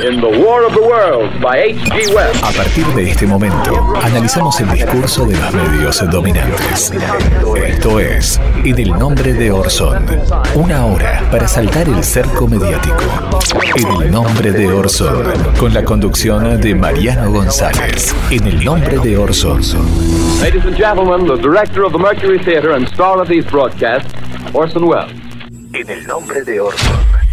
in The War of the Worlds by H.G. Wells. A partir de este momento, analizamos el discurso de los medios dominantes. Esto es En el nombre de Orson. Una hora para saltar el cerco mediático. En el nombre de Orson. Con la conducción de Mariano González. En el nombre de Orson. Ladies and gentlemen, the director of the Mercury Theater and star of these broadcasts, Orson Welles. En el nombre de Orson.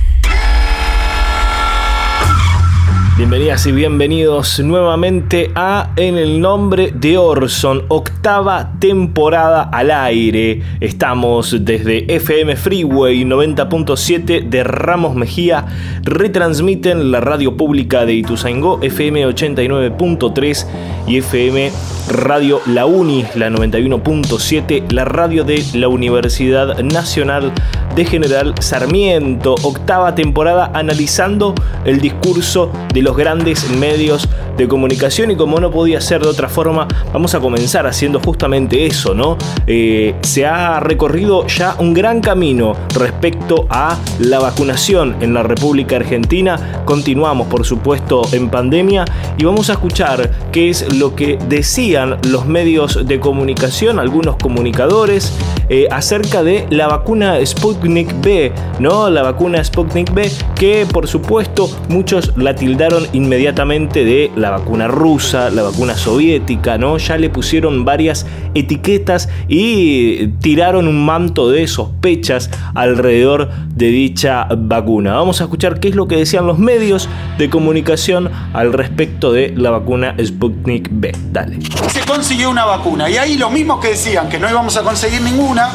Bienvenidas y bienvenidos nuevamente a En el nombre de Orson, octava temporada al aire. Estamos desde FM Freeway 90.7 de Ramos Mejía, retransmiten la radio pública de Ituzaingó, FM 89.3 y FM Radio La Uni, la 91.7, la radio de la Universidad Nacional de General Sarmiento, octava temporada analizando el discurso de los grandes medios de comunicación y como no podía ser de otra forma, vamos a comenzar haciendo justamente eso, ¿no? Eh, se ha recorrido ya un gran camino respecto a la vacunación en la República Argentina, continuamos por supuesto en pandemia y vamos a escuchar qué es lo que decían los medios de comunicación, algunos comunicadores, eh, acerca de la vacuna Sputnik B, ¿no? La vacuna Sputnik B que por supuesto muchos la tildaron inmediatamente de la vacuna rusa, la vacuna soviética, ¿no? Ya le pusieron varias etiquetas y tiraron un manto de sospechas alrededor de dicha vacuna. Vamos a escuchar qué es lo que decían los medios de comunicación al respecto de la vacuna Sputnik B. Dale. Se consiguió una vacuna y ahí los mismos que decían que no íbamos a conseguir ninguna,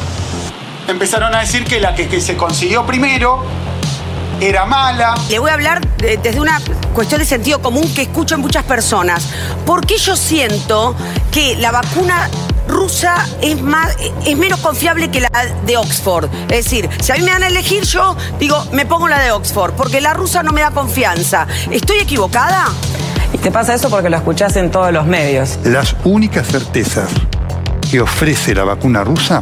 empezaron a decir que la que se consiguió primero era mala. Le voy a hablar de- desde una cuestión de sentido común que escucho en muchas personas. ¿Por qué yo siento que la vacuna rusa es, más, es menos confiable que la de Oxford? Es decir, si a mí me dan a elegir, yo digo, me pongo la de Oxford, porque la rusa no me da confianza. ¿Estoy equivocada? Y te pasa eso porque lo escuchás en todos los medios. Las únicas certezas que ofrece la vacuna rusa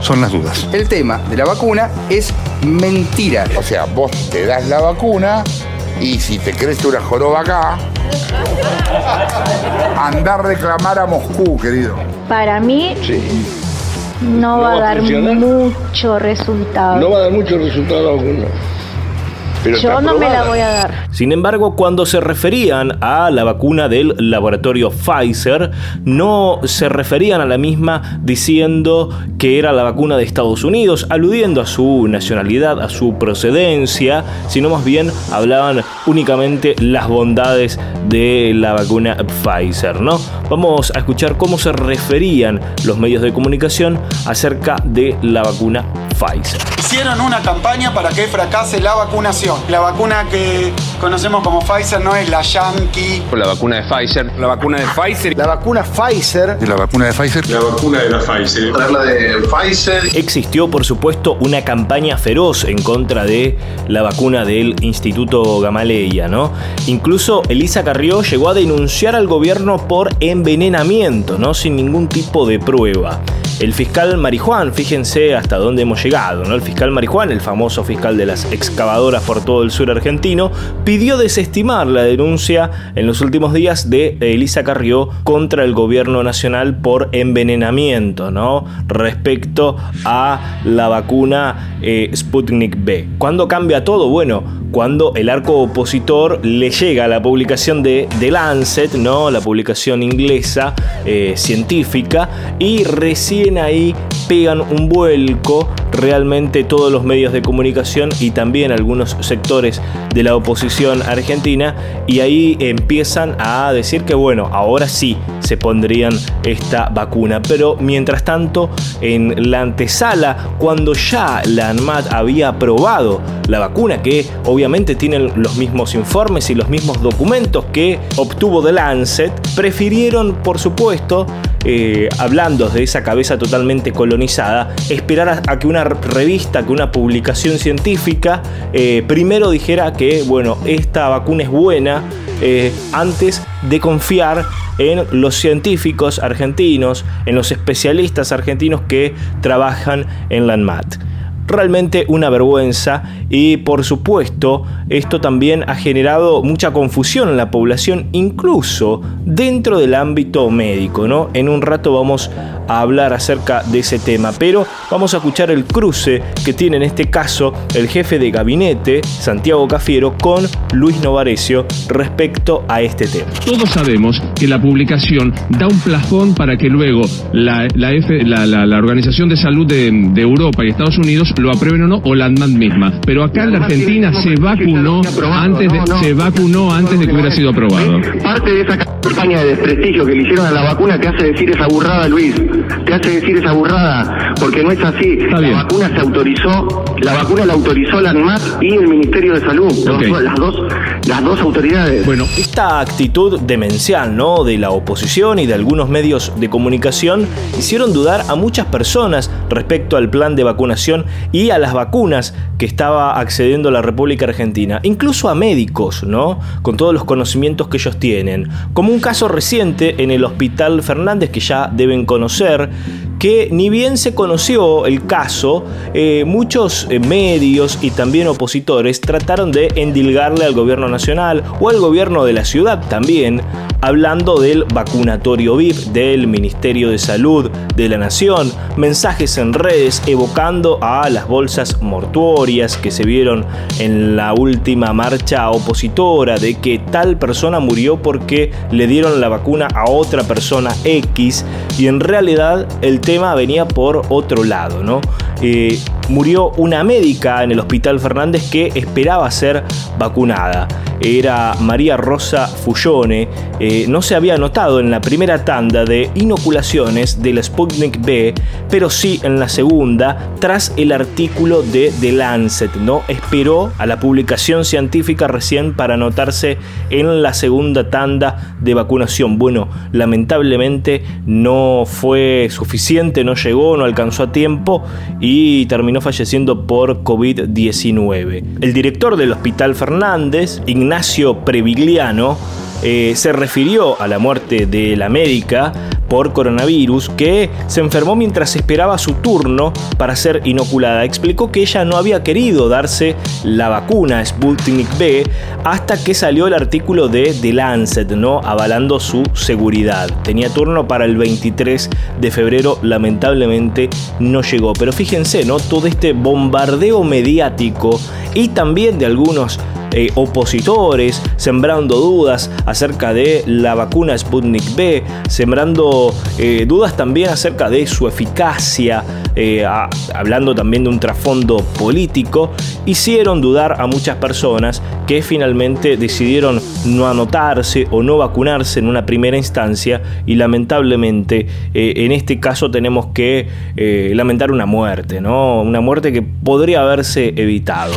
son las dudas. El tema de la vacuna es mentira. O sea, vos te das la vacuna y si te crece una joroba acá, andar a reclamar a Moscú, querido. Para mí no, va, a dar mucho resultado. va a dar mucho resultado vacuna. Pero Yo no me la voy a dar. Sin embargo, cuando se referían a la vacuna del laboratorio Pfizer, no se referían a la misma diciendo que era la vacuna de Estados Unidos, aludiendo a su nacionalidad, a su procedencia, sino más bien hablaban únicamente las bondades de la vacuna Pfizer, ¿no? Vamos a escuchar cómo se referían los medios de comunicación acerca de la vacuna Pfizer. Hicieron una campaña para que fracase la vacunación. La vacuna que conocemos como Pfizer no es la Yankee. La vacuna de Pfizer. La vacuna de Pfizer. La vacuna Pfizer. De la vacuna de Pfizer, vacuna de la Pfizer. La de Pfizer. Existió, por supuesto, una campaña feroz en contra de la vacuna del Instituto Gamaleya, ¿no? Incluso Elisa Carrió llegó a denunciar al gobierno por envenenamiento, ¿no? Sin ningún tipo de prueba. El fiscal Marijuán, fíjense hasta dónde hemos llegado, ¿no? El fiscal Marijuán, el famoso fiscal de las excavadoras por todo el sur argentino, pidió desestimar la denuncia en los últimos días de Elisa Carrió contra el gobierno nacional por envenenamiento, ¿no? Respecto a la vacuna eh, Sputnik B. ¿Cuándo cambia todo? Bueno, cuando el arco opositor le llega a la publicación de The Lancet, ¿no? La publicación inglesa eh, científica, y recién ahí pegan un vuelco realmente todos los medios de comunicación y también algunos sectores de la oposición argentina y ahí empiezan a decir que bueno, ahora sí se pondrían esta vacuna, pero mientras tanto en la antesala, cuando ya la ANMAT había aprobado la vacuna, que obviamente tienen los mismos informes y los mismos documentos que obtuvo The Lancet, prefirieron por supuesto eh, hablando de esa cabeza totalmente esperar a, que una revista, que una publicación científica, eh, primero dijera que, bueno, esta vacuna es buena eh, antes de confiar en los científicos argentinos, en los especialistas argentinos que trabajan en la ANMAT realmente una vergüenza y por supuesto esto también ha generado mucha confusión en la población incluso dentro del ámbito médico, ¿no? En un rato vamos a hablar acerca de ese tema, pero vamos a escuchar el cruce que tiene en este caso el jefe de gabinete Santiago Cafiero con Luis Novarecio respecto a este tema. Todos sabemos que la publicación da un plafón para que luego la, la, la, Organización de Salud de, de Europa y Estados Unidos lo aprueben o no, o la ANMAT misma. Pero acá en la Argentina se vacunó antes de, se vacunó antes de que hubiera sido aprobado. Parte de esa campaña de desprestigio que le hicieron a la vacuna te hace decir esa burrada, Luis. Te hace decir esa burrada, porque no es así. la vacuna se autorizó, la vacuna la autorizó la ANMAT y el Ministerio de Salud. Las dos, las dos autoridades. Bueno, esta actitud demencial, ¿no? De la oposición y de algunos medios de comunicación hicieron dudar a muchas personas respecto al plan de vacunación y a las vacunas que estaba accediendo la República Argentina, incluso a médicos, ¿no? Con todos los conocimientos que ellos tienen. Como un caso reciente en el Hospital Fernández que ya deben conocer, hacer que ni bien se conoció el caso, eh, muchos eh, medios y también opositores trataron de endilgarle al gobierno nacional o al gobierno de la ciudad también, hablando del vacunatorio VIP del Ministerio de Salud de la Nación, mensajes en redes evocando a las bolsas mortuorias que se vieron en la última marcha opositora de que tal persona murió porque le dieron la vacuna a otra persona X y en realidad el tema venía por otro lado, ¿no? Murió una médica en el Hospital Fernández que esperaba ser vacunada. Era María Rosa Fullone. Eh, no se había notado en la primera tanda de inoculaciones del Sputnik B, pero sí en la segunda, tras el artículo de The Lancet. ¿no? Esperó a la publicación científica recién para anotarse en la segunda tanda de vacunación. Bueno, lamentablemente no fue suficiente, no llegó, no alcanzó a tiempo y terminó falleciendo por COVID-19. El director del Hospital Fernández, Ignacio Previgliano, eh, se refirió a la muerte de la médica por coronavirus que se enfermó mientras esperaba su turno para ser inoculada. Explicó que ella no había querido darse la vacuna Sputnik B hasta que salió el artículo de The Lancet, ¿no? avalando su seguridad. Tenía turno para el 23 de febrero, lamentablemente no llegó. Pero fíjense, ¿no? Todo este bombardeo mediático y también de algunos eh, opositores, sembrando dudas acerca de la vacuna Sputnik B, sembrando eh, dudas también acerca de su eficacia, eh, hablando también de un trasfondo político, hicieron dudar a muchas personas que finalmente decidieron no anotarse o no vacunarse en una primera instancia y lamentablemente en este caso tenemos que lamentar una muerte, ¿no? Una muerte que podría haberse evitado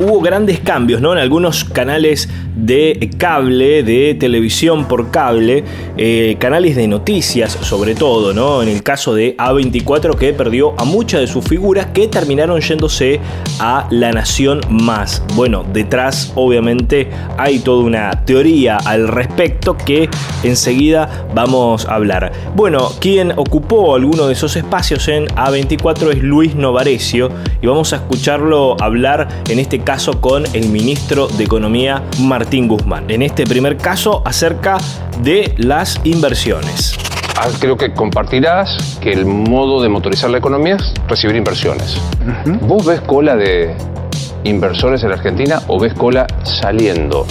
hubo grandes cambios ¿no? en algunos canales de cable, de televisión por cable, eh, canales de noticias sobre todo, ¿no? en el caso de A24 que perdió a muchas de sus figuras que terminaron yéndose a La Nación Más. Bueno, detrás obviamente hay toda una teoría al respecto que enseguida vamos a hablar. Bueno, quien ocupó alguno de esos espacios en A24 es Luis Novarecio y vamos a escucharlo hablar en este caso con el ministro de Economía Martín Guzmán. En este primer caso acerca de las inversiones. Ah, creo que compartirás que el modo de motorizar la economía es recibir inversiones. ¿Vos ves cola de inversores en Argentina o ves cola saliendo?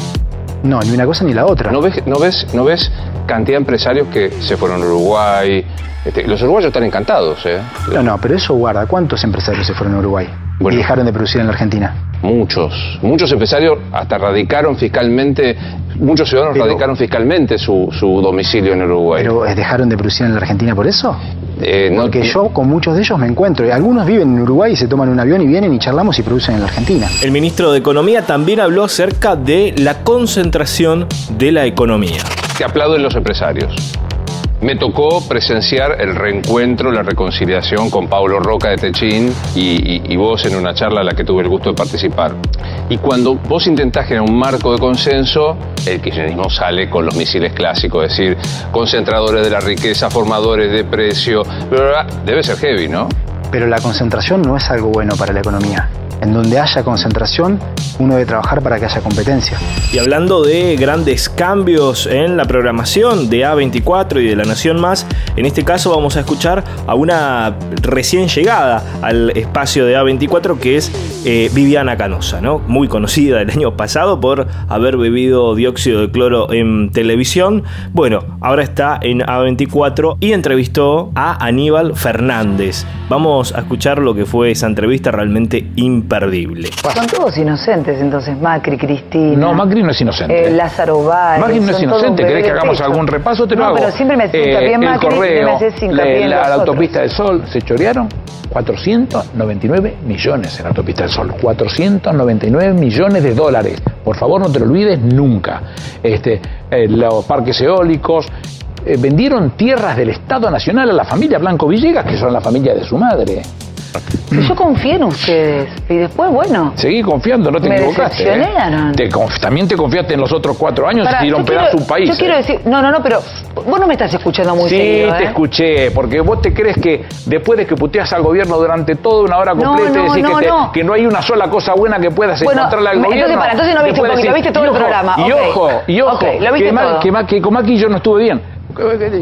No, ni una cosa ni la otra. ¿No ves, no ves, no ves cantidad de empresarios que se fueron a Uruguay? Este, los uruguayos están encantados, ¿eh? No, no, pero eso guarda. ¿Cuántos empresarios se fueron a Uruguay y dejaron de producir en la Argentina? Muchos, muchos empresarios hasta radicaron fiscalmente, muchos ciudadanos radicaron fiscalmente su, domicilio en Uruguay. ¿Pero eh, dejaron de producir en la Argentina por eso? Eh, no, Porque yo con muchos de ellos me encuentro. Algunos viven en Uruguay y se toman un avión y vienen y charlamos y producen en la Argentina. El ministro de Economía también habló acerca de la concentración de la economía. Que aplauden los empresarios. Me tocó presenciar el reencuentro, la reconciliación con Pablo Roca de Techín y, vos en una charla a la que tuve el gusto de participar. Y cuando vos intentás generar un marco de consenso, el kirchnerismo sale con los misiles clásicos, es decir, concentradores de la riqueza, formadores de precio, debe ser heavy, ¿no? Pero la concentración no es algo bueno para la economía. En donde haya concentración, uno debe trabajar para que haya competencia. Y hablando de grandes cambios en la programación de A24 y de La Nación Más, en este caso vamos a escuchar a una recién llegada al espacio de A24 que es eh, Viviana Canosa, ¿no? muy conocida el año pasado por haber bebido dióxido de cloro en televisión. Bueno, ahora está en A24 y entrevistó a Aníbal Fernández. Vamos a escuchar lo que fue esa entrevista realmente impresionante son todos inocentes, entonces, Macri, Cristina. No, Macri no es inocente. Eh, Lázaro Báez. Macri no es inocente. ¿Querés que hagamos algún repaso? Te lo no, pero siempre me en eh, Macri, el correo, me la, la autopista del Sol, ¿se chorearon? 499 millones en la autopista del Sol. 499 millones de dólares. Por favor, no te lo olvides nunca. Este, eh, los parques eólicos, vendieron tierras del Estado Nacional a la familia Blanco Villegas, que son la familia de su madre. Yo confié en ustedes y después, bueno. Seguí confiando, no te me equivocaste. ¿eh? también te confiaste en los otros cuatro años y dieron pedazo un país. Yo quiero ¿eh? decir, no, no, no, pero vos no me estás escuchando muy sí, seguido. Sí, te ¿eh? escuché, porque vos te crees que después de que puteas al gobierno durante toda una hora completa y decís que, que, no hay una sola cosa buena que puedas encontrarle al entonces, gobierno. Para, entonces no viste un poquito, viste todo el programa. Y ojo, y ojo, que, que con Maki yo no estuve bien.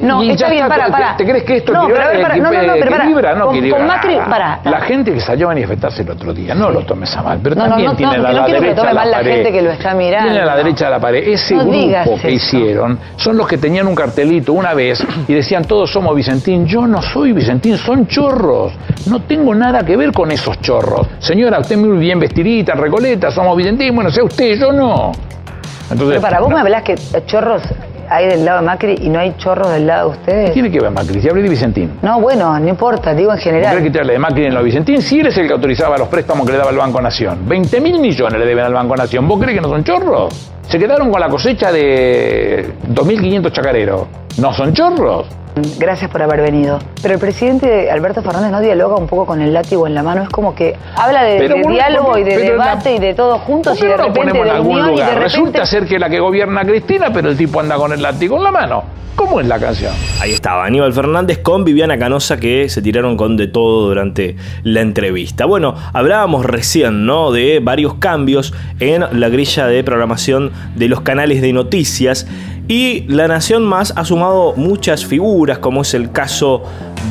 No, está bien, para, para. ¿Te crees que esto no, pero, para, no, no, no, pero para. No, con, con Macri, para. La gente que salió a manifestarse el otro día, no lo tomes a mal, pero también tiene la, no quiero derecha que tome mal la, gente que lo está mirando. Tiene a la derecha de la pared. Ese grupo que hicieron son los que tenían un cartelito una vez y decían todos somos Vicentín. Yo no soy Vicentín, son chorros. No tengo nada que ver con esos chorros. Señora, usted muy bien vestidita, recoleta, somos Vicentín. Bueno, sea usted, yo no. Entonces, pero para vos me hablas que chorros hay del lado de Macri y no hay chorros del lado de ustedes. ¿Qué tiene que ver Macri? Si hablé de Vicentín. No, bueno, no importa, digo en general. ¿Crees que te hable de Macri en lo de Vicentín? Si eres el que autorizaba los préstamos que le daba el Banco Nación. 20 mil millones le deben al Banco Nación. ¿Vos crees que no son chorros? Se quedaron con la cosecha de 2.500 chacareros. ¿No son chorros? Gracias por haber venido. Pero el presidente Alberto Fernández no dialoga un poco con el látigo en la mano. Es como que habla de, de diálogo y de debate y de todo juntos y de repente de unión y de repente... Resulta ser que la que gobierna Cristina, pero el tipo anda con el látigo en la mano. ¿Cómo es la canción? Ahí estaba, Aníbal Fernández con Viviana Canosa que se tiraron con de todo durante la entrevista. Bueno, hablábamos recién, ¿no? De varios cambios en la grilla de programación de los canales de noticias y La Nación Más ha sumado muchas figuras, como es el caso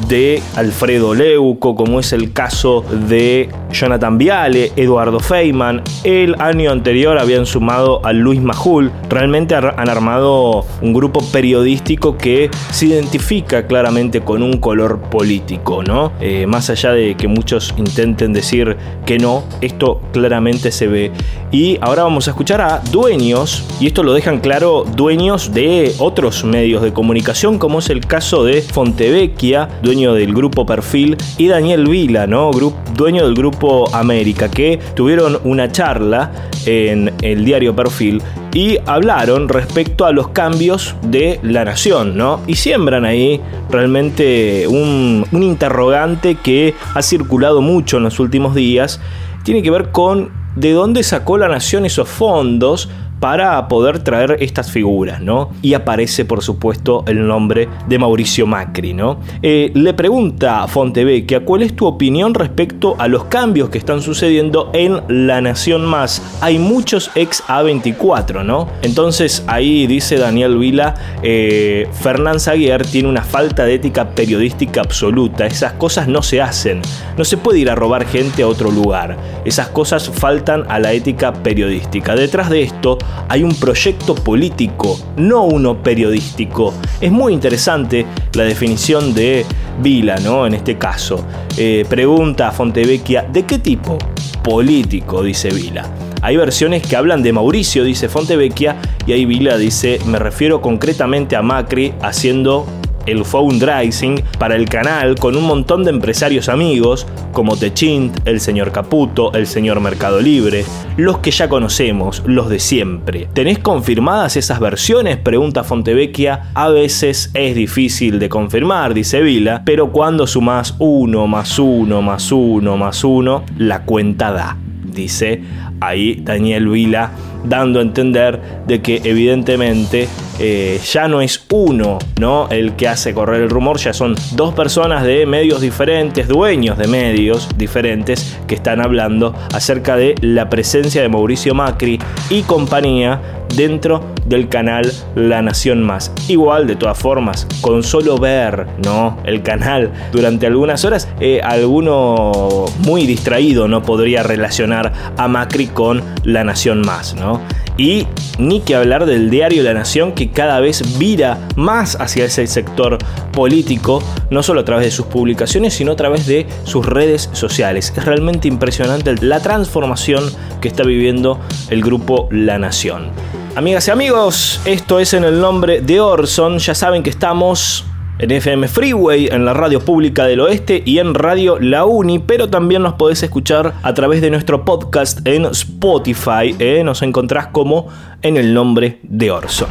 de Alfredo Leuco, como es el caso de Jonathan Viale, Eduardo Feynman. El año anterior habían sumado a Luis Majul. Realmente han armado un grupo periodístico que se identifica claramente con un color político, ¿no? Eh, más allá de que muchos intenten decir que no, esto claramente se ve. Y ahora vamos a escuchar a dueños, y esto lo dejan claro, dueños de otros medios de comunicación, como es el caso de Fontevecchia, dueño del grupo Perfil, y Daniel Vila, ¿no? dueño del grupo América, que tuvieron una charla en el diario Perfil y hablaron respecto a los cambios de la nación, ¿no? Y siembran ahí realmente un, un interrogante que ha circulado mucho en los últimos días. Tiene que ver con de dónde sacó la nación esos fondos para poder traer estas figuras, ¿no? Y aparece, por supuesto, el nombre de Mauricio Macri, ¿no? Eh, le pregunta Fontevecchia cuál es tu opinión respecto a los cambios que están sucediendo en La Nación Más. Hay muchos ex A24, ¿no? Entonces ahí dice Daniel Vila, eh, Fernán Zaguer tiene una falta de ética periodística absoluta. Esas cosas no se hacen. No se puede ir a robar gente a otro lugar. Esas cosas faltan a la ética periodística. Detrás de esto hay un proyecto político, no uno periodístico. Es muy interesante la definición de Vila, ¿no? En este caso. Eh, pregunta a Fontevecchia, ¿de qué tipo? Político, dice Vila. Hay versiones que hablan de Mauricio, dice Fontevecchia, y ahí Vila dice, me refiero concretamente a Macri haciendo el fundraising para el canal con un montón de empresarios amigos como Techint, el señor Caputo, el señor Mercado Libre, los que ya conocemos, los de siempre. ¿Tenés confirmadas esas versiones? Pregunta Fontevecchia. A veces es difícil de confirmar, dice Vila, pero cuando sumás uno más uno más uno más uno, la cuenta da dice ahí Daniel Vila, dando a entender de que evidentemente eh, ya no es uno ¿no? el que hace correr el rumor, ya son dos personas de medios diferentes, dueños de medios diferentes, que están hablando acerca de la presencia de Mauricio Macri y compañía dentro del canal La Nación Más. Igual, de todas formas, con solo ver ¿no? el canal durante algunas horas, eh, alguno muy distraído no podría relacionar a Macri con La Nación Más. ¿no? Y ni que hablar del diario La Nación que cada vez vira más hacia ese sector político, no solo a través de sus publicaciones, sino a través de sus redes sociales. Es realmente impresionante la transformación que está viviendo el grupo La Nación. Amigas y amigos, esto es en el nombre de Orson. Ya saben que estamos en FM Freeway, en la radio pública del oeste y en Radio La Uni, pero también nos podés escuchar a través de nuestro podcast en Spotify. ¿eh? Nos encontrás como en el nombre de Orson.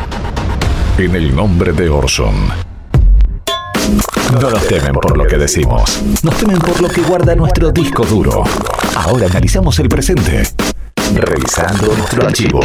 En el nombre de Orson. No nos temen por lo que decimos, nos temen por lo que guarda nuestro disco duro. Ahora analizamos el presente, revisando nuestro archivo.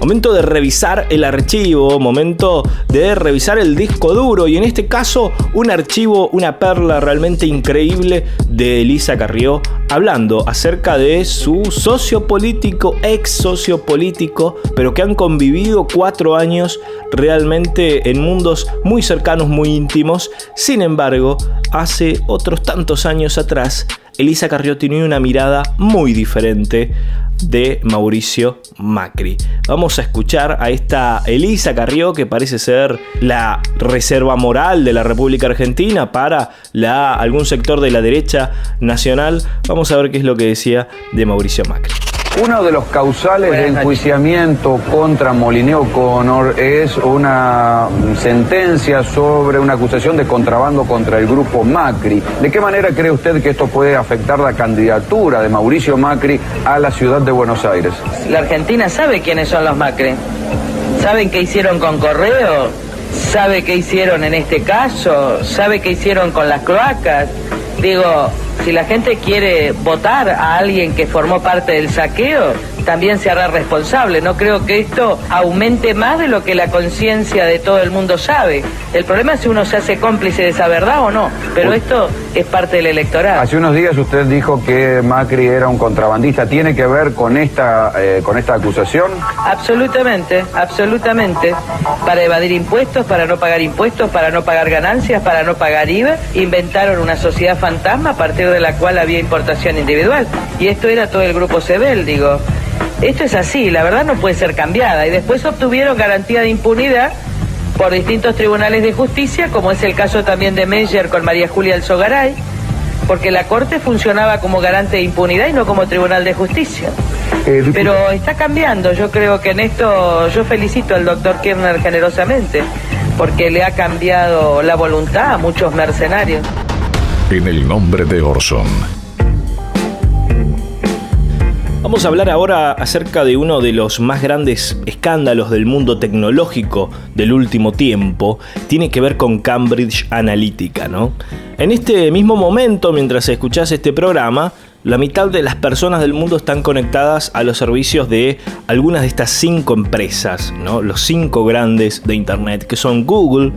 Momento de revisar el archivo, momento de revisar el disco duro y en este caso un archivo, una perla realmente increíble de Elisa Carrió hablando acerca de su socio político, ex socio político, pero que han convivido cuatro años realmente en mundos muy cercanos, muy íntimos. Sin embargo, hace otros tantos años atrás, Elisa Carrió tenía una mirada muy diferente de Mauricio Macri. Vamos a escuchar a esta Elisa Carrió, que parece ser la reserva moral de la República Argentina para la, algún sector de la derecha nacional. Vamos a ver qué es lo que decía de Mauricio Macri. Uno de los causales de enjuiciamiento contra Molineo Connor es una sentencia sobre una acusación de contrabando contra el grupo Macri. ¿De qué manera cree usted que esto puede afectar la candidatura de Mauricio Macri a la ciudad de Buenos Aires? La Argentina sabe quiénes son los Macri. ¿Saben qué hicieron con Correo? ¿Sabe qué hicieron en este caso? ¿Sabe qué hicieron con las cloacas? Digo, si la gente quiere votar a alguien que formó parte del saqueo, también se hará responsable. No creo que esto aumente más de lo que la conciencia de todo el mundo sabe. El problema es si uno se hace cómplice de esa verdad o no, pero esto es parte del electorado. Hace unos días usted dijo que Macri era un contrabandista. ¿Tiene que ver con esta, eh, con esta acusación? Absolutamente, absolutamente. Para evadir impuestos, para no pagar impuestos, para no pagar ganancias, para no pagar IVA, inventaron una sociedad fantasma a partir de la cual había importación individual. Y esto era todo el grupo Sebel, digo. Esto es así, la verdad no puede ser cambiada. Y después obtuvieron garantía de impunidad por distintos tribunales de justicia, como es el caso también de Meyer con María Julia Alzogaray, porque la Corte funcionaba como garante de impunidad y no como tribunal de justicia. Eh, Pero está cambiando, yo creo que en esto yo felicito al doctor Kirchner generosamente, porque le ha cambiado la voluntad a muchos mercenarios. En el nombre de Orson. Vamos a hablar ahora acerca de uno de los más grandes escándalos del mundo tecnológico del último tiempo. Tiene que ver con Cambridge Analytica, ¿no? En este mismo momento, mientras escuchás este programa, la mitad de las personas del mundo están conectadas a los servicios de algunas de estas cinco empresas, ¿no? Los cinco grandes de Internet, que son Google,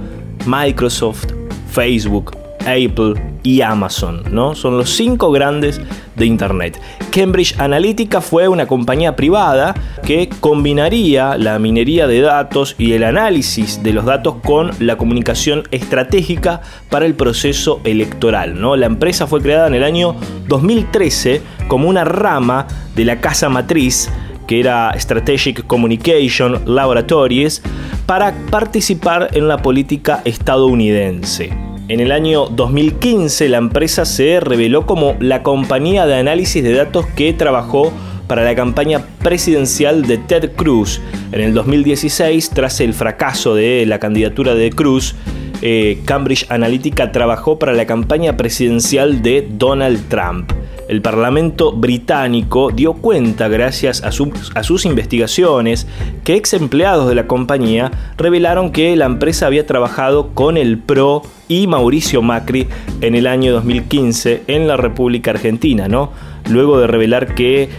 Microsoft, Facebook, Apple y Amazon, ¿no? Son los cinco grandes de Internet. Cambridge Analytica fue una compañía privada que combinaría la minería de datos y el análisis de los datos con la comunicación estratégica para el proceso electoral, ¿no? La empresa fue creada en el año 2013 como una rama de la casa matriz que era Strategic Communication Laboratories, para participar en la política estadounidense. En el año 2015 la empresa se reveló como la compañía de análisis de datos que trabajó para la campaña presidencial de Ted Cruz. En el 2016, tras el fracaso de la candidatura de Cruz, eh, Cambridge Analytica trabajó para la campaña presidencial de Donald Trump. El Parlamento británico dio cuenta, gracias a, sus investigaciones, que ex empleados de la compañía revelaron que la empresa había trabajado con el PRO y Mauricio Macri en el año 2015 en la República Argentina, ¿no? Luego de revelar que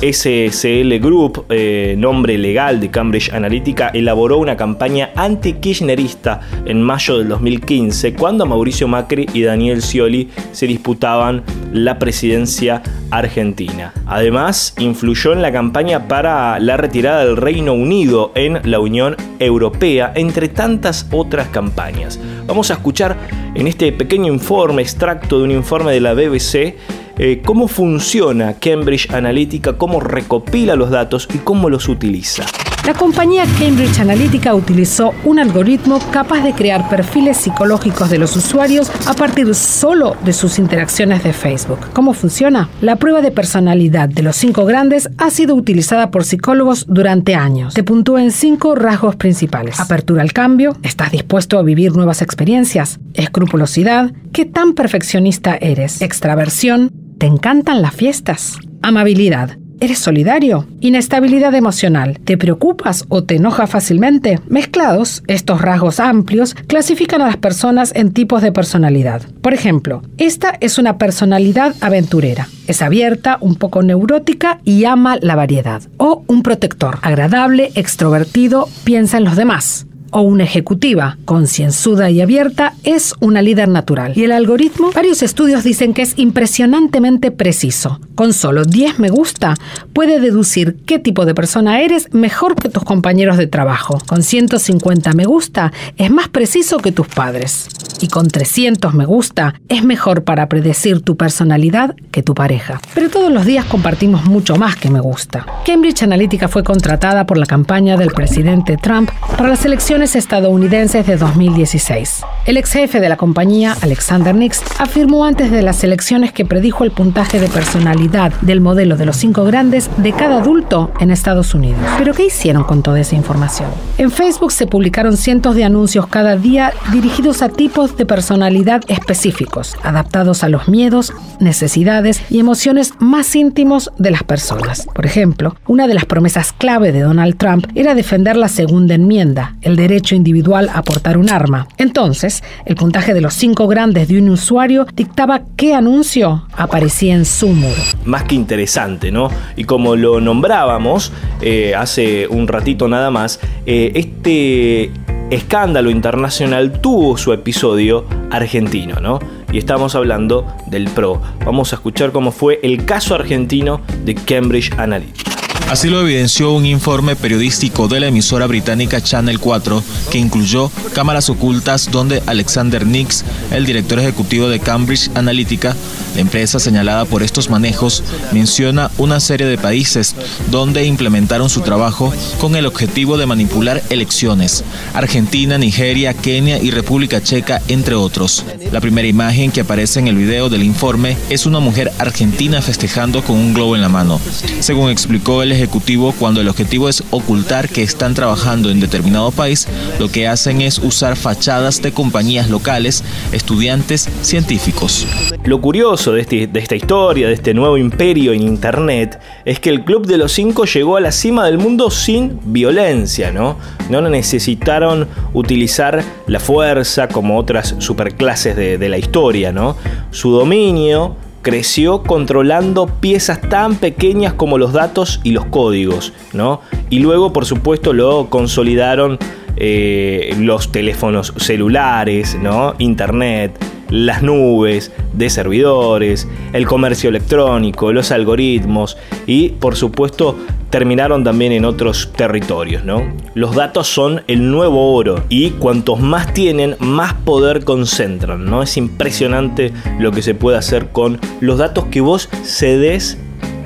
SSL Group, eh, nombre legal de Cambridge Analytica, elaboró una campaña anti-kirchnerista en mayo del 2015, cuando Mauricio Macri y Daniel Scioli se disputaban la presidencia argentina. Además, influyó en la campaña para la retirada del Reino Unido en la Unión Europea, entre tantas otras campañas. Vamos a escuchar en este pequeño informe, extracto de un informe de la BBC, eh, cómo funciona Cambridge Analytica, cómo recopila los datos y cómo los utiliza. La compañía Cambridge Analytica utilizó un algoritmo capaz de crear perfiles psicológicos de los usuarios a partir solo de sus interacciones de Facebook. ¿Cómo funciona? La prueba de personalidad de los cinco grandes ha sido utilizada por psicólogos durante años. Te puntúa en cinco rasgos principales. Apertura al cambio, estás dispuesto a vivir nuevas experiencias, escrupulosidad, qué tan perfeccionista eres, extraversión, ¿Te encantan las fiestas? Amabilidad. ¿Eres solidario? Inestabilidad emocional. ¿Te preocupas o te enojas fácilmente? Mezclados, estos rasgos amplios clasifican a las personas en tipos de personalidad. Por ejemplo, esta es una personalidad aventurera. Es abierta, un poco neurótica y ama la variedad. O un protector, agradable, extrovertido, piensa en los demás o una ejecutiva concienzuda y abierta es una líder natural. Y el algoritmo, varios estudios dicen que es impresionantemente preciso. Con solo 10 me gusta, puede deducir qué tipo de persona eres mejor que tus compañeros de trabajo. Con 150 me gusta, es más preciso que tus padres. Y con 300 me gusta, es mejor para predecir tu personalidad que tu pareja. Pero todos los días compartimos mucho más que me gusta. Cambridge Analytica fue contratada por la campaña del presidente Trump para las elecciones estadounidenses de 2016. El ex jefe de la compañía, Alexander Nix, afirmó antes de las elecciones que predijo el puntaje de personalidad del modelo de los cinco grandes de cada adulto en Estados Unidos. ¿Pero qué hicieron con toda esa información? En Facebook se publicaron cientos de anuncios cada día dirigidos a tipos de personalidad específicos, adaptados a los miedos, necesidades y emociones más íntimos de las personas. Por ejemplo, una de las promesas clave de Donald Trump era defender la segunda enmienda, el de derecho individual a portar un arma. Entonces, el puntaje de los cinco grandes de un usuario dictaba qué anuncio aparecía en su muro. Más que interesante, ¿no? Y como lo nombrábamos eh, hace un ratito nada más, eh, este escándalo internacional tuvo su episodio argentino, ¿no? Y estamos hablando del PRO. Vamos a escuchar cómo fue el caso argentino de Cambridge Analytica. Así lo evidenció un informe periodístico de la emisora británica Channel 4 que incluyó cámaras ocultas donde Alexander Nix, el director ejecutivo de Cambridge Analytica, la empresa señalada por estos manejos, menciona una serie de países donde implementaron su trabajo con el objetivo de manipular elecciones. Argentina, Nigeria, Kenia y República Checa, entre otros. La primera imagen que aparece en el video del informe es una mujer argentina festejando con un globo en la mano. Según explicó el ejecutivo, cuando el objetivo es ocultar que están trabajando en determinado país, lo que hacen es usar fachadas de compañías locales, estudiantes, científicos. Lo curioso de, este, de esta historia, de este nuevo imperio en Internet, es que el Club de los Cinco llegó a la cima del mundo sin violencia, ¿no? No necesitaron utilizar la fuerza como otras superclases de, de la historia, ¿no? Su dominio creció controlando piezas tan pequeñas como los datos y los códigos, ¿no? Y luego, por supuesto, lo consolidaron eh, los teléfonos celulares, ¿no? Internet, las nubes de servidores, el comercio electrónico, los algoritmos y por supuesto terminaron también en otros territorios, ¿no? Los datos son el nuevo oro y cuantos más tienen, más poder concentran, ¿no? Es impresionante lo que se puede hacer con los datos que vos cedes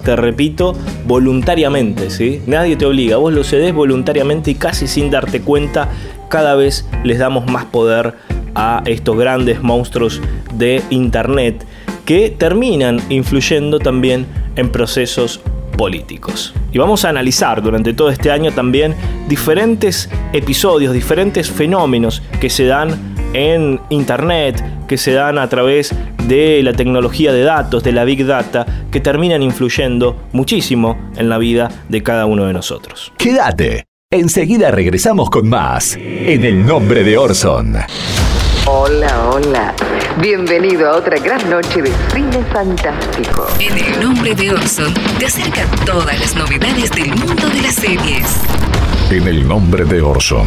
te repito, voluntariamente, ¿sí? Nadie te obliga, vos lo cedes voluntariamente y casi sin darte cuenta, cada vez les damos más poder a estos grandes monstruos de Internet que terminan influyendo también en procesos políticos. Y vamos a analizar durante todo este año también diferentes episodios, diferentes fenómenos que se dan en Internet, que se dan a través de la tecnología de datos, de la Big Data, que terminan influyendo muchísimo en la vida de cada uno de nosotros. Quédate. Enseguida regresamos con más en el nombre de Orson. Hola, hola. Bienvenido a otra gran noche de cine fantástico. En el nombre de Orson te acerca todas las novedades del mundo de las series. En el nombre de Orson.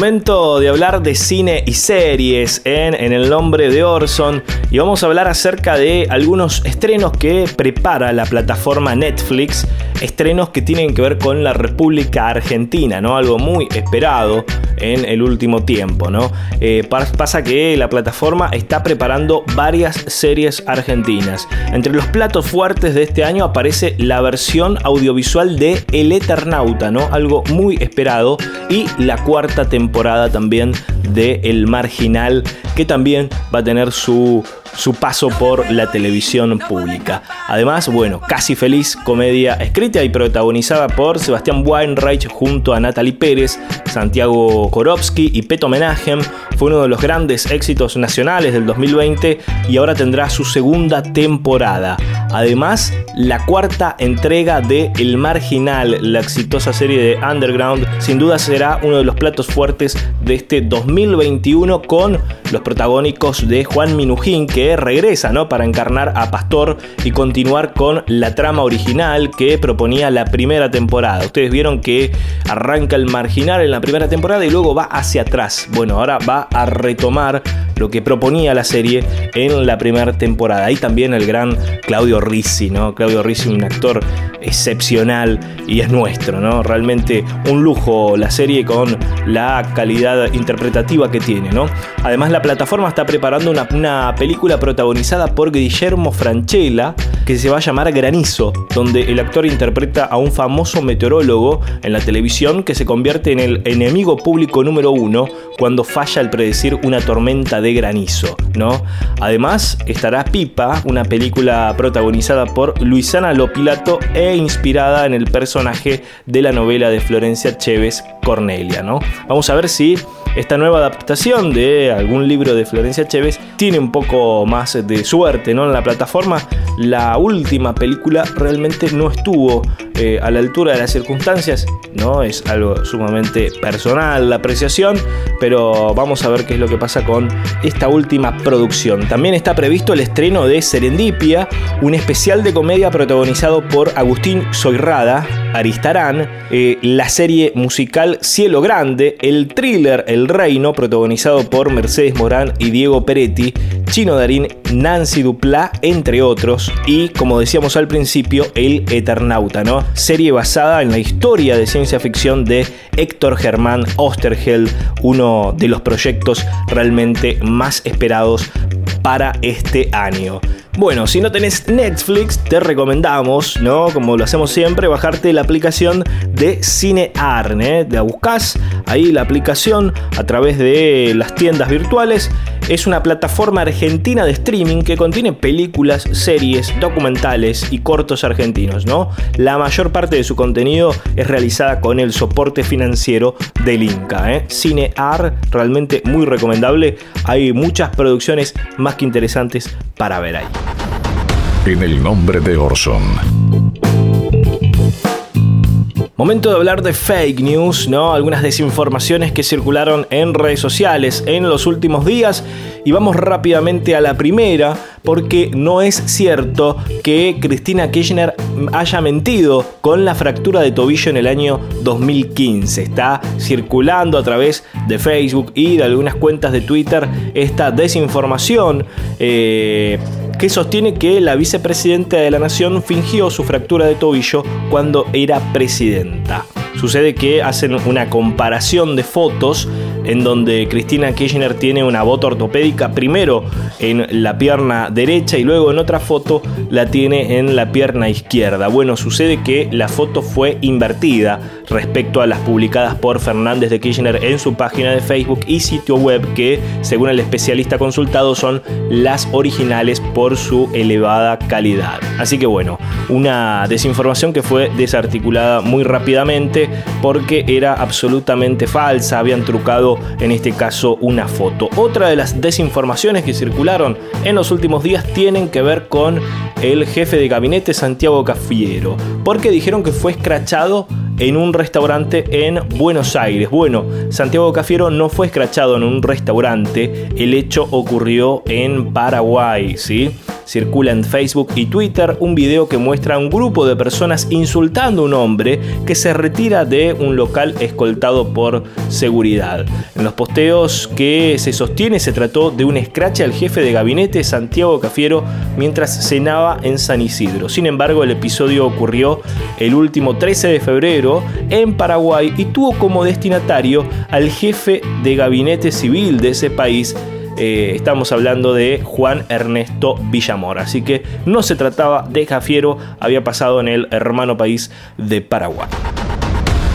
Momento de hablar de cine y series en, en, el nombre de Orson y vamos a hablar acerca de algunos estrenos que prepara la plataforma Netflix, estrenos que tienen que ver con la República Argentina, ¿no? Algo muy esperado en el último tiempo, ¿no? Eh, pasa que la plataforma está preparando varias series argentinas. Entre los platos fuertes de este año aparece la versión audiovisual de El Eternauta, ¿no? Algo muy esperado y la cuarta temporada también de El Marginal, que también va a tener su su paso por la televisión pública. Además, bueno, Casi Feliz, comedia escrita y protagonizada por Sebastián Weinreich junto a Natalie Pérez, Santiago Korowski y Peto Menahem, fue uno de los grandes éxitos nacionales del 2020 y ahora tendrá su segunda temporada. Además, la cuarta entrega de El Marginal, la exitosa serie de Underground, sin duda será uno de los platos fuertes de este 2021 con los protagónicos de Juan Minujín, que regresa ¿no? para encarnar a Pastor y continuar con la trama original que proponía la primera temporada. Ustedes vieron que arranca el marginal en la primera temporada y luego va hacia atrás. Bueno, ahora va a retomar lo que proponía la serie en la primera temporada. Ahí también el gran Claudio Rizzi, ¿no? Claudio Rizzi, un actor excepcional y es nuestro, ¿no? Realmente un lujo la serie con la calidad interpretativa que tiene, ¿no? Además la plataforma está preparando una, una película protagonizada por Guillermo Franchella que se va a llamar Granizo, donde el actor interpreta a un famoso meteorólogo en la televisión que se convierte en el enemigo público número uno cuando falla al predecir una tormenta de granizo, ¿no? Además estará Pipa, una película protagonizada por Luisana Lopilato e inspirada en el personaje de la novela de Florencia Chévez Cornelia, ¿no? Vamos a ver si esta nueva adaptación de algún libro de Florencia Chévez tiene un poco más de suerte ¿no? en la plataforma. La última película realmente no estuvo eh, a la altura de las circunstancias, ¿no? Es algo sumamente personal la apreciación, pero vamos a ver qué es lo que pasa con esta última producción. También está previsto el estreno de Serendipia, un especial de comedia protagonizado por Agustín Soirrada, Aristarán, eh, la serie musical Cielo Grande, el thriller El Reino, protagonizado por Mercedes Morán y Diego Peretti, Chino Darín, Nancy Duplá, entre otros, y como decíamos al principio, El Eternauta, ¿no? Serie basada en la historia de ciencia ficción de Héctor Germán Osterheld, uno de los proyectos realmente más esperados para este año. Bueno, si no tenés Netflix, te recomendamos, ¿no? Como lo hacemos siempre, bajarte la aplicación de Cinear, ¿eh? La buscas ahí la aplicación a través de las tiendas virtuales. Es una plataforma argentina de streaming que contiene películas, series, documentales y cortos argentinos, ¿no? La mayor parte de su contenido es realizada con el soporte financiero del Inca, ¿eh? Cinear, realmente muy recomendable. Hay muchas producciones más que interesantes para ver ahí. En el nombre de Orson. Momento de hablar de fake news, ¿no? Algunas desinformaciones que circularon en redes sociales en los últimos días. Y vamos rápidamente a la primera, porque no es cierto que Cristina Kirchner haya mentido con la fractura de tobillo en el año 2015. Está circulando a través de Facebook y de algunas cuentas de Twitter esta desinformación. Eh, que sostiene que la vicepresidenta de la nación fingió su fractura de tobillo cuando era presidenta. Sucede que hacen una comparación de fotos en donde Cristina Kirchner tiene una bota ortopédica primero en la pierna derecha y luego en otra foto la tiene en la pierna izquierda. Bueno, sucede que la foto fue invertida respecto a las publicadas por Fernández de Kirchner en su página de Facebook y sitio web que, según el especialista consultado, son las originales por su elevada calidad. Así que bueno, una desinformación que fue desarticulada muy rápidamente porque era absolutamente falsa, habían trucado en este caso una foto. Otra de las desinformaciones que circularon en los últimos días tienen que ver con el jefe de gabinete Santiago Cafiero, porque dijeron que fue escrachado en un restaurante en Buenos Aires. Bueno, Santiago Cafiero no fue escrachado en un restaurante, el hecho ocurrió en Paraguay, ¿sí? Circula en Facebook y Twitter un video que muestra a un grupo de personas insultando a un hombre que se retira de un local escoltado por seguridad. En los posteos que se sostiene se trató de un escrache al jefe de gabinete Santiago Cafiero mientras cenaba en San Isidro. Sin embargo, el episodio ocurrió el último 13 de febrero en Paraguay y tuvo como destinatario al jefe de gabinete civil de ese país, eh, estamos hablando de Juan Ernesto Villamor. Así que no se trataba de Jafiero, había pasado en el hermano país de Paraguay.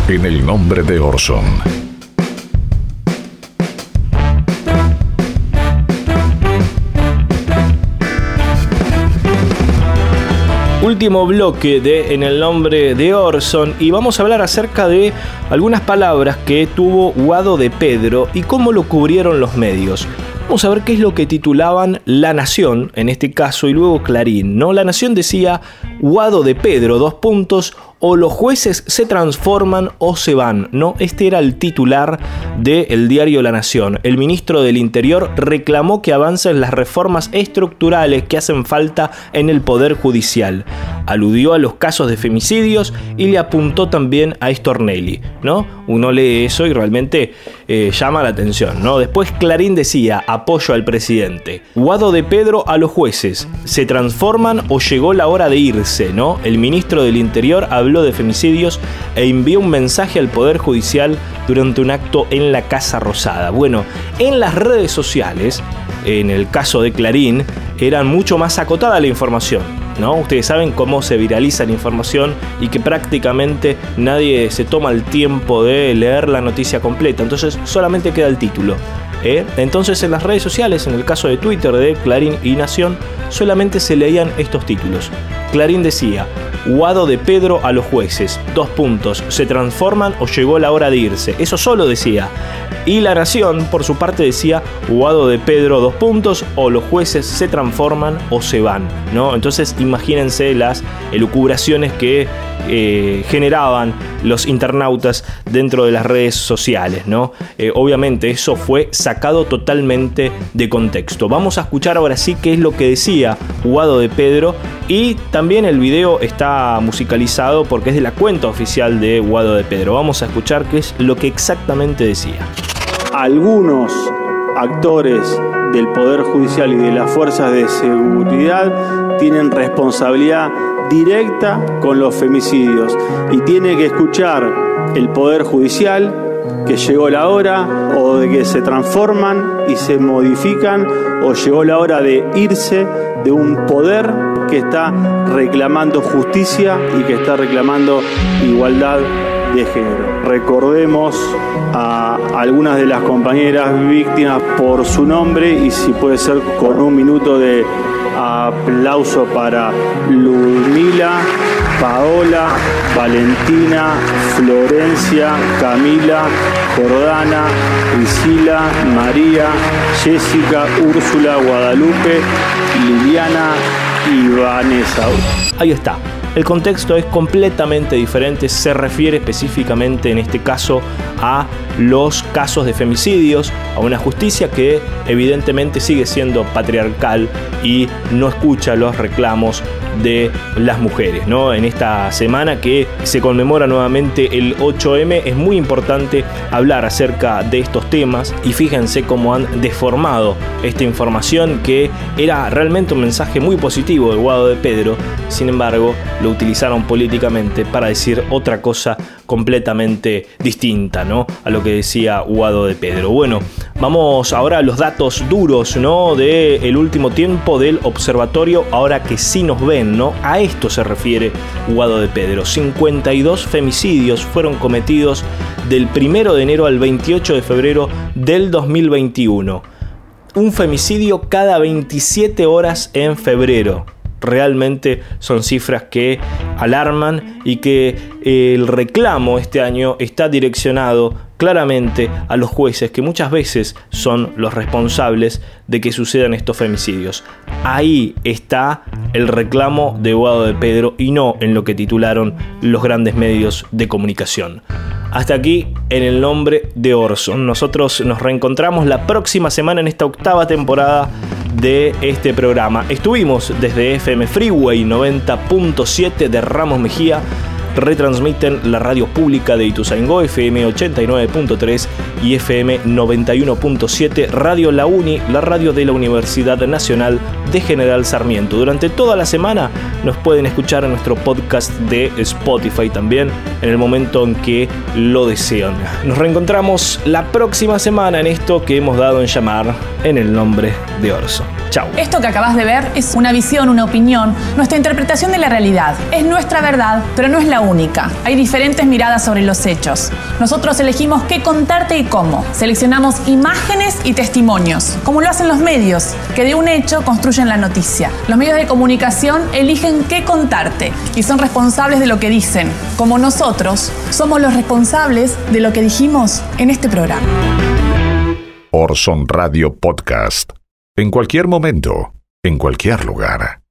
En el nombre de Orson. último bloque de En el nombre de Orson y vamos a hablar acerca de algunas palabras que tuvo Guado de Pedro y cómo lo cubrieron los medios. Vamos a ver qué es lo que titulaban La Nación, en este caso, y luego Clarín. ¿no? La Nación decía Guado de Pedro, dos puntos, o los jueces se transforman o se van, ¿no? Este era el titular del diario La Nación. El ministro del Interior reclamó que avancen las reformas estructurales que hacen falta en el Poder Judicial. Aludió a los casos de femicidios y le apuntó también a Stornelli, ¿no? Uno lee eso y realmente eh, llama la atención, ¿no? Después Clarín decía, apoyo al presidente. Guado de Pedro a los jueces, ¿se transforman o llegó la hora de irse, El ministro del Interior habló de femicidios e envió un mensaje al Poder Judicial durante un acto en la Casa Rosada. Bueno, en las redes sociales, en el caso de Clarín, era mucho más acotada la información. ¿no? Ustedes saben cómo se viraliza la información y que prácticamente nadie se toma el tiempo de leer la noticia completa. Entonces solamente queda el título. ¿Eh? Entonces en las redes sociales, en el caso de Twitter de Clarín y Nación, solamente se leían estos títulos. Clarín decía, Guado de Pedro a los jueces, dos puntos, se transforman o llegó la hora de irse. Eso solo decía. Y la Nación, por su parte, decía, Guado de Pedro, dos puntos, o los jueces se transforman o se van. ¿no? Entonces imagínense las elucubraciones que eh, generaban los internautas dentro de las redes sociales, ¿no? Eh, obviamente eso fue sacado totalmente de contexto. Vamos a escuchar ahora sí qué es lo que decía Guado de Pedro y también el video está musicalizado porque es de la cuenta oficial de Guado de Pedro. Vamos a escuchar qué es lo que exactamente decía. Algunos actores del Poder Judicial y de las fuerzas de seguridad tienen responsabilidad directa con los femicidios y tiene que escuchar el Poder Judicial que llegó la hora o de que se transforman y se modifican o llegó la hora de irse de un poder que está reclamando justicia y que está reclamando igualdad de género. Recordemos a algunas de las compañeras víctimas por su nombre y si puede ser con un minuto de aplauso para Ludmila, Paola, Valentina, Florencia, Camila, Jordana, Priscila, María, Jessica, Úrsula, Guadalupe, Liliana y Vanessa. Ahí está. El contexto es completamente diferente, se refiere específicamente en este caso a los casos de femicidios, a una justicia que evidentemente sigue siendo patriarcal y no escucha los reclamos de las mujeres. ¿no? En esta semana que se conmemora nuevamente el 8M es muy importante hablar acerca de estos temas y fíjense cómo han deformado esta información que era realmente un mensaje muy positivo de Guado de Pedro, sin embargo lo utilizaron políticamente para decir otra cosa completamente distinta ¿no? a lo que decía Guado de Pedro. Bueno, vamos ahora a los datos duros ¿no? del último tiempo del observatorio, ahora que sí nos ven, ¿no? A esto se refiere Guado de Pedro. 52 femicidios fueron cometidos del 1 de enero al 28 de febrero del 2021. Un femicidio cada 27 horas en febrero realmente son cifras que alarman y que el reclamo este año está direccionado claramente a los jueces que muchas veces son los responsables de que sucedan estos femicidios. Ahí está el reclamo de Guado de Pedro y no en lo que titularon los grandes medios de comunicación. Hasta aquí en el nombre de Orson. Nosotros nos reencontramos la próxima semana en esta octava temporada de este programa. Estuvimos desde FM Freeway 90.7 de Ramos Mejía retransmiten la radio pública de Ituzaingó, FM 89.3 y FM 91.7, Radio La Uni, la radio de la Universidad Nacional de General Sarmiento. Durante toda la semana nos pueden escuchar en nuestro podcast de Spotify también, en el momento en que lo desean. Nos reencontramos la próxima semana en esto que hemos dado en llamar en el nombre de Orso. Chao. Esto que acabas de ver es una visión, una opinión, nuestra interpretación de la realidad. Es nuestra verdad, pero no es la única. Hay diferentes miradas sobre los hechos. Nosotros elegimos qué contarte y cómo. Seleccionamos imágenes y testimonios, como lo hacen los medios, que de un hecho construyen la noticia. Los medios de comunicación eligen qué contarte y son responsables de lo que dicen, como nosotros somos los responsables de lo que dijimos en este programa. Orson Radio Podcast. En cualquier momento, en cualquier lugar.